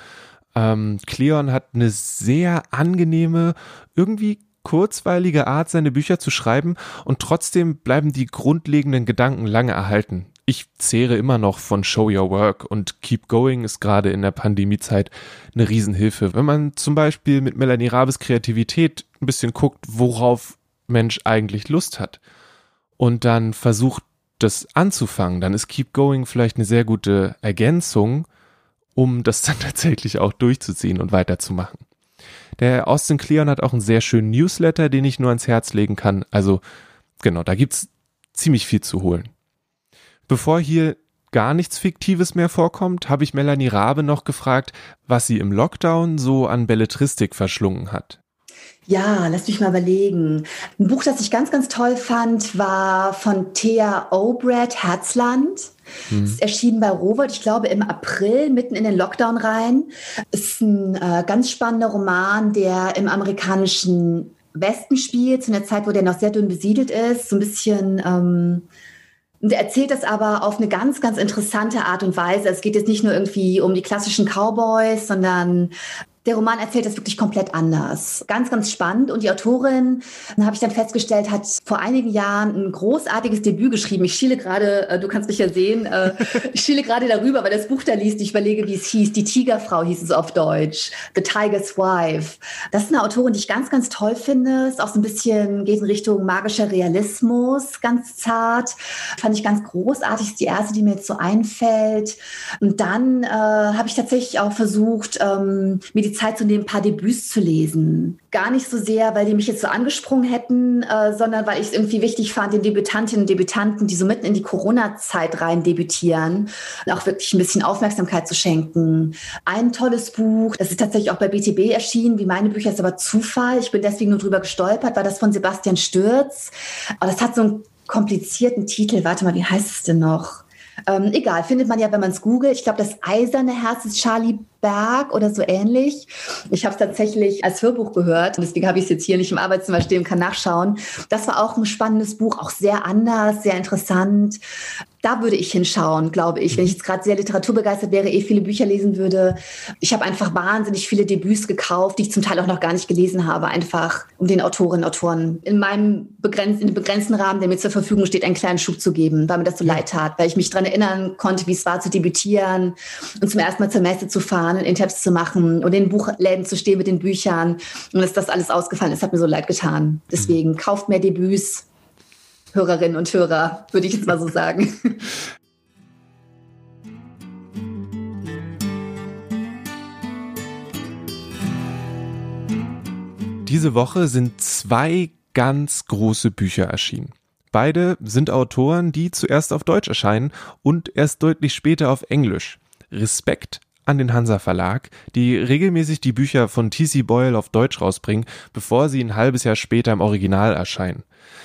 Ähm, Cleon hat eine sehr angenehme, irgendwie kurzweilige Art, seine Bücher zu schreiben und trotzdem bleiben die grundlegenden Gedanken lange erhalten. Ich zehre immer noch von Show Your Work und Keep Going ist gerade in der Pandemiezeit eine Riesenhilfe. Wenn man zum Beispiel mit Melanie Rabes Kreativität ein bisschen guckt, worauf Mensch eigentlich Lust hat und dann versucht, das anzufangen, dann ist Keep Going vielleicht eine sehr gute Ergänzung, um das dann tatsächlich auch durchzuziehen und weiterzumachen. Der Austin Kleon hat auch einen sehr schönen Newsletter, den ich nur ans Herz legen kann. Also genau, da gibt's ziemlich viel zu holen. Bevor hier gar nichts Fiktives mehr vorkommt, habe ich Melanie Rabe noch gefragt, was sie im Lockdown so an Belletristik verschlungen hat. Ja, lass mich mal überlegen. Ein Buch, das ich ganz, ganz toll fand, war von Thea Obred, Herzland. Mhm. Es erschien bei Robert, ich glaube, im April, mitten in den Lockdown rein. Es ist ein äh, ganz spannender Roman, der im amerikanischen Westen spielt, zu einer Zeit, wo der noch sehr dünn besiedelt ist. So ein bisschen ähm, und er erzählt das aber auf eine ganz, ganz interessante Art und Weise. Es geht jetzt nicht nur irgendwie um die klassischen Cowboys, sondern der Roman erzählt das wirklich komplett anders. Ganz, ganz spannend. Und die Autorin, habe ich dann festgestellt, hat vor einigen Jahren ein großartiges Debüt geschrieben. Ich schiele gerade, äh, du kannst mich ja sehen, äh, ich schiele gerade darüber, weil das Buch da liest. Ich überlege, wie es hieß. Die Tigerfrau hieß es auf Deutsch. The Tiger's Wife. Das ist eine Autorin, die ich ganz, ganz toll finde. Ist auch so ein bisschen, geht in Richtung magischer Realismus, ganz zart. Fand ich ganz großartig. Ist die erste, die mir jetzt so einfällt. Und dann äh, habe ich tatsächlich auch versucht, ähm, Medizin Zeit zu nehmen, ein paar Debüts zu lesen. Gar nicht so sehr, weil die mich jetzt so angesprungen hätten, äh, sondern weil ich es irgendwie wichtig fand, den Debütantinnen und Debütanten, die so mitten in die Corona-Zeit rein debütieren, auch wirklich ein bisschen Aufmerksamkeit zu schenken. Ein tolles Buch, das ist tatsächlich auch bei BTB erschienen, wie meine Bücher, ist aber Zufall. Ich bin deswegen nur drüber gestolpert, war das von Sebastian Stürz. Aber das hat so einen komplizierten Titel. Warte mal, wie heißt es denn noch? Ähm, egal, findet man ja, wenn man es googelt. Ich glaube, das eiserne Herz ist Charlie Berg oder so ähnlich. Ich habe es tatsächlich als Hörbuch gehört. Deswegen habe ich es jetzt hier nicht im Arbeitszimmer stehen, kann nachschauen. Das war auch ein spannendes Buch, auch sehr anders, sehr interessant da würde ich hinschauen, glaube ich. Wenn ich jetzt gerade sehr literaturbegeistert wäre, eh viele Bücher lesen würde. Ich habe einfach wahnsinnig viele Debüts gekauft, die ich zum Teil auch noch gar nicht gelesen habe, einfach um den Autorinnen und Autoren in meinem begrenz in begrenzten Rahmen, der mir zur Verfügung steht, einen kleinen Schub zu geben, weil mir das so leid tat, weil ich mich daran erinnern konnte, wie es war zu debütieren und zum ersten Mal zur Messe zu fahren und Interviews zu machen und in Buchläden zu stehen mit den Büchern und dass das alles ausgefallen ist, hat mir so leid getan. Deswegen kauft mehr Debüts, Hörerinnen und Hörer, würde ich jetzt mal so sagen. Diese Woche sind zwei ganz große Bücher erschienen. Beide sind Autoren, die zuerst auf Deutsch erscheinen und erst deutlich später auf Englisch. Respekt an den Hansa Verlag, die regelmäßig die Bücher von T.C. Boyle auf Deutsch rausbringen, bevor sie ein halbes Jahr später im Original erscheinen.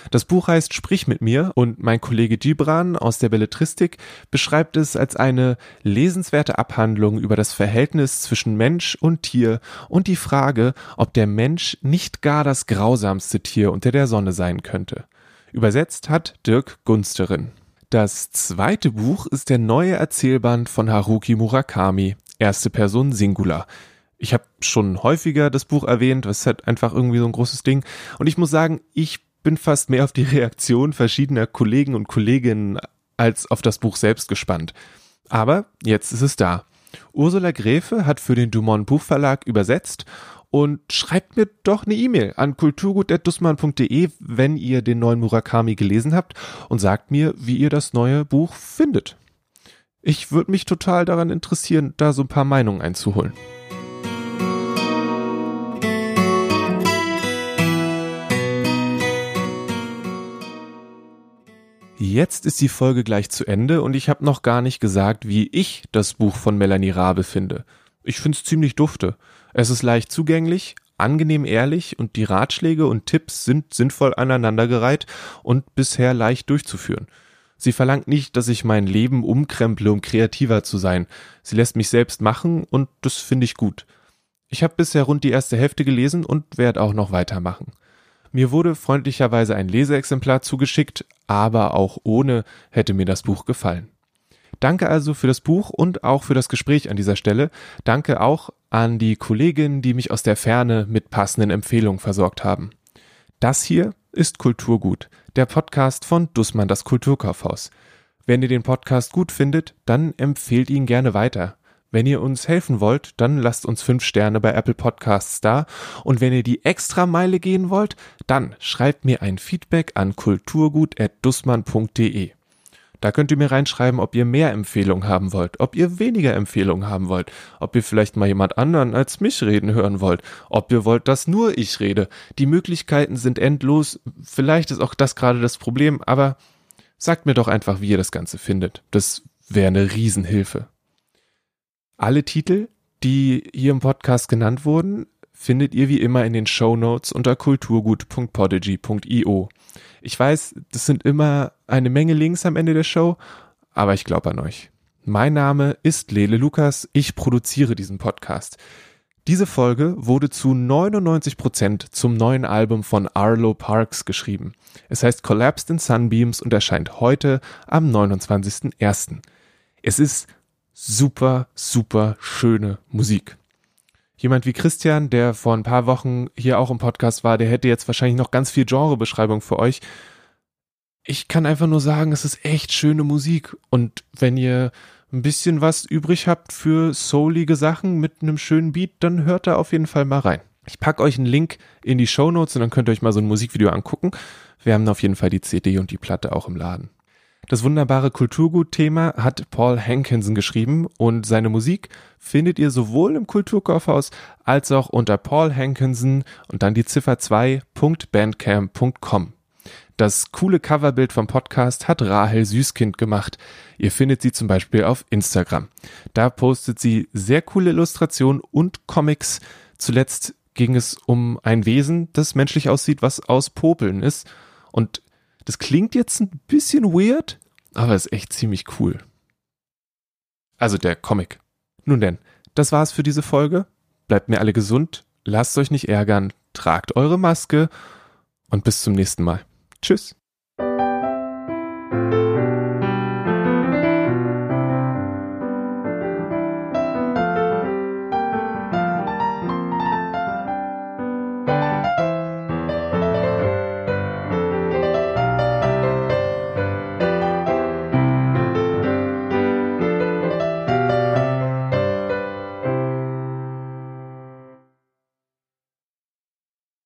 Das Buch heißt Sprich mit mir und mein Kollege Gibran aus der Belletristik beschreibt es als eine lesenswerte Abhandlung über das Verhältnis zwischen Mensch und Tier und die Frage, ob der Mensch nicht gar das grausamste Tier unter der Sonne sein könnte. Übersetzt hat Dirk Gunsterin. Das zweite Buch ist der neue Erzählband von Haruki Murakami, erste Person Singular. Ich habe schon häufiger das Buch erwähnt, was ist halt einfach irgendwie so ein großes Ding. Und ich muss sagen, ich bin fast mehr auf die Reaktion verschiedener Kollegen und Kolleginnen als auf das Buch selbst gespannt. Aber jetzt ist es da. Ursula Gräfe hat für den Dumont Buchverlag übersetzt und schreibt mir doch eine E-Mail an kulturgut.dussmann.de, wenn ihr den neuen Murakami gelesen habt und sagt mir, wie ihr das neue Buch findet. Ich würde mich total daran interessieren, da so ein paar Meinungen einzuholen. Jetzt ist die Folge gleich zu Ende und ich habe noch gar nicht gesagt, wie ich das Buch von Melanie Rabe finde. Ich finde es ziemlich dufte. Es ist leicht zugänglich, angenehm ehrlich und die Ratschläge und Tipps sind sinnvoll aneinandergereiht und bisher leicht durchzuführen. Sie verlangt nicht, dass ich mein Leben umkremple, um kreativer zu sein. Sie lässt mich selbst machen und das finde ich gut. Ich habe bisher rund die erste Hälfte gelesen und werde auch noch weitermachen. Mir wurde freundlicherweise ein Leseexemplar zugeschickt, aber auch ohne hätte mir das Buch gefallen. Danke also für das Buch und auch für das Gespräch an dieser Stelle. Danke auch an die Kolleginnen, die mich aus der Ferne mit passenden Empfehlungen versorgt haben. Das hier ist Kulturgut, der Podcast von Dussmann das Kulturkaufhaus. Wenn ihr den Podcast gut findet, dann empfehlt ihn gerne weiter. Wenn ihr uns helfen wollt, dann lasst uns fünf Sterne bei Apple Podcasts da. Und wenn ihr die extra Meile gehen wollt, dann schreibt mir ein Feedback an kulturgut.dussmann.de. Da könnt ihr mir reinschreiben, ob ihr mehr Empfehlungen haben wollt, ob ihr weniger Empfehlungen haben wollt, ob ihr vielleicht mal jemand anderen als mich reden hören wollt, ob ihr wollt, dass nur ich rede. Die Möglichkeiten sind endlos. Vielleicht ist auch das gerade das Problem, aber sagt mir doch einfach, wie ihr das Ganze findet. Das wäre eine Riesenhilfe. Alle Titel, die hier im Podcast genannt wurden, findet ihr wie immer in den Show Notes unter kulturgut.podigy.io. Ich weiß, das sind immer eine Menge Links am Ende der Show, aber ich glaube an euch. Mein Name ist Lele Lukas, ich produziere diesen Podcast. Diese Folge wurde zu 99 Prozent zum neuen Album von Arlo Parks geschrieben. Es heißt Collapsed in Sunbeams und erscheint heute am 29.01. Es ist super, super schöne Musik. Jemand wie Christian, der vor ein paar Wochen hier auch im Podcast war, der hätte jetzt wahrscheinlich noch ganz viel Genrebeschreibung für euch. Ich kann einfach nur sagen, es ist echt schöne Musik. Und wenn ihr ein bisschen was übrig habt für soulige Sachen mit einem schönen Beat, dann hört da auf jeden Fall mal rein. Ich packe euch einen Link in die Show Notes und dann könnt ihr euch mal so ein Musikvideo angucken. Wir haben auf jeden Fall die CD und die Platte auch im Laden. Das wunderbare Kulturgut-Thema hat Paul Hankinson geschrieben und seine Musik findet ihr sowohl im Kulturkaufhaus als auch unter Paul Hankinson und dann die Ziffer 2.bandcamp.com. Das coole Coverbild vom Podcast hat Rahel Süßkind gemacht. Ihr findet sie zum Beispiel auf Instagram. Da postet sie sehr coole Illustrationen und Comics. Zuletzt ging es um ein Wesen, das menschlich aussieht, was aus Popeln ist. Und das klingt jetzt ein bisschen weird, aber ist echt ziemlich cool. Also der Comic. Nun denn, das war's für diese Folge. Bleibt mir alle gesund, lasst euch nicht ärgern, tragt eure Maske und bis zum nächsten Mal. Tschüss.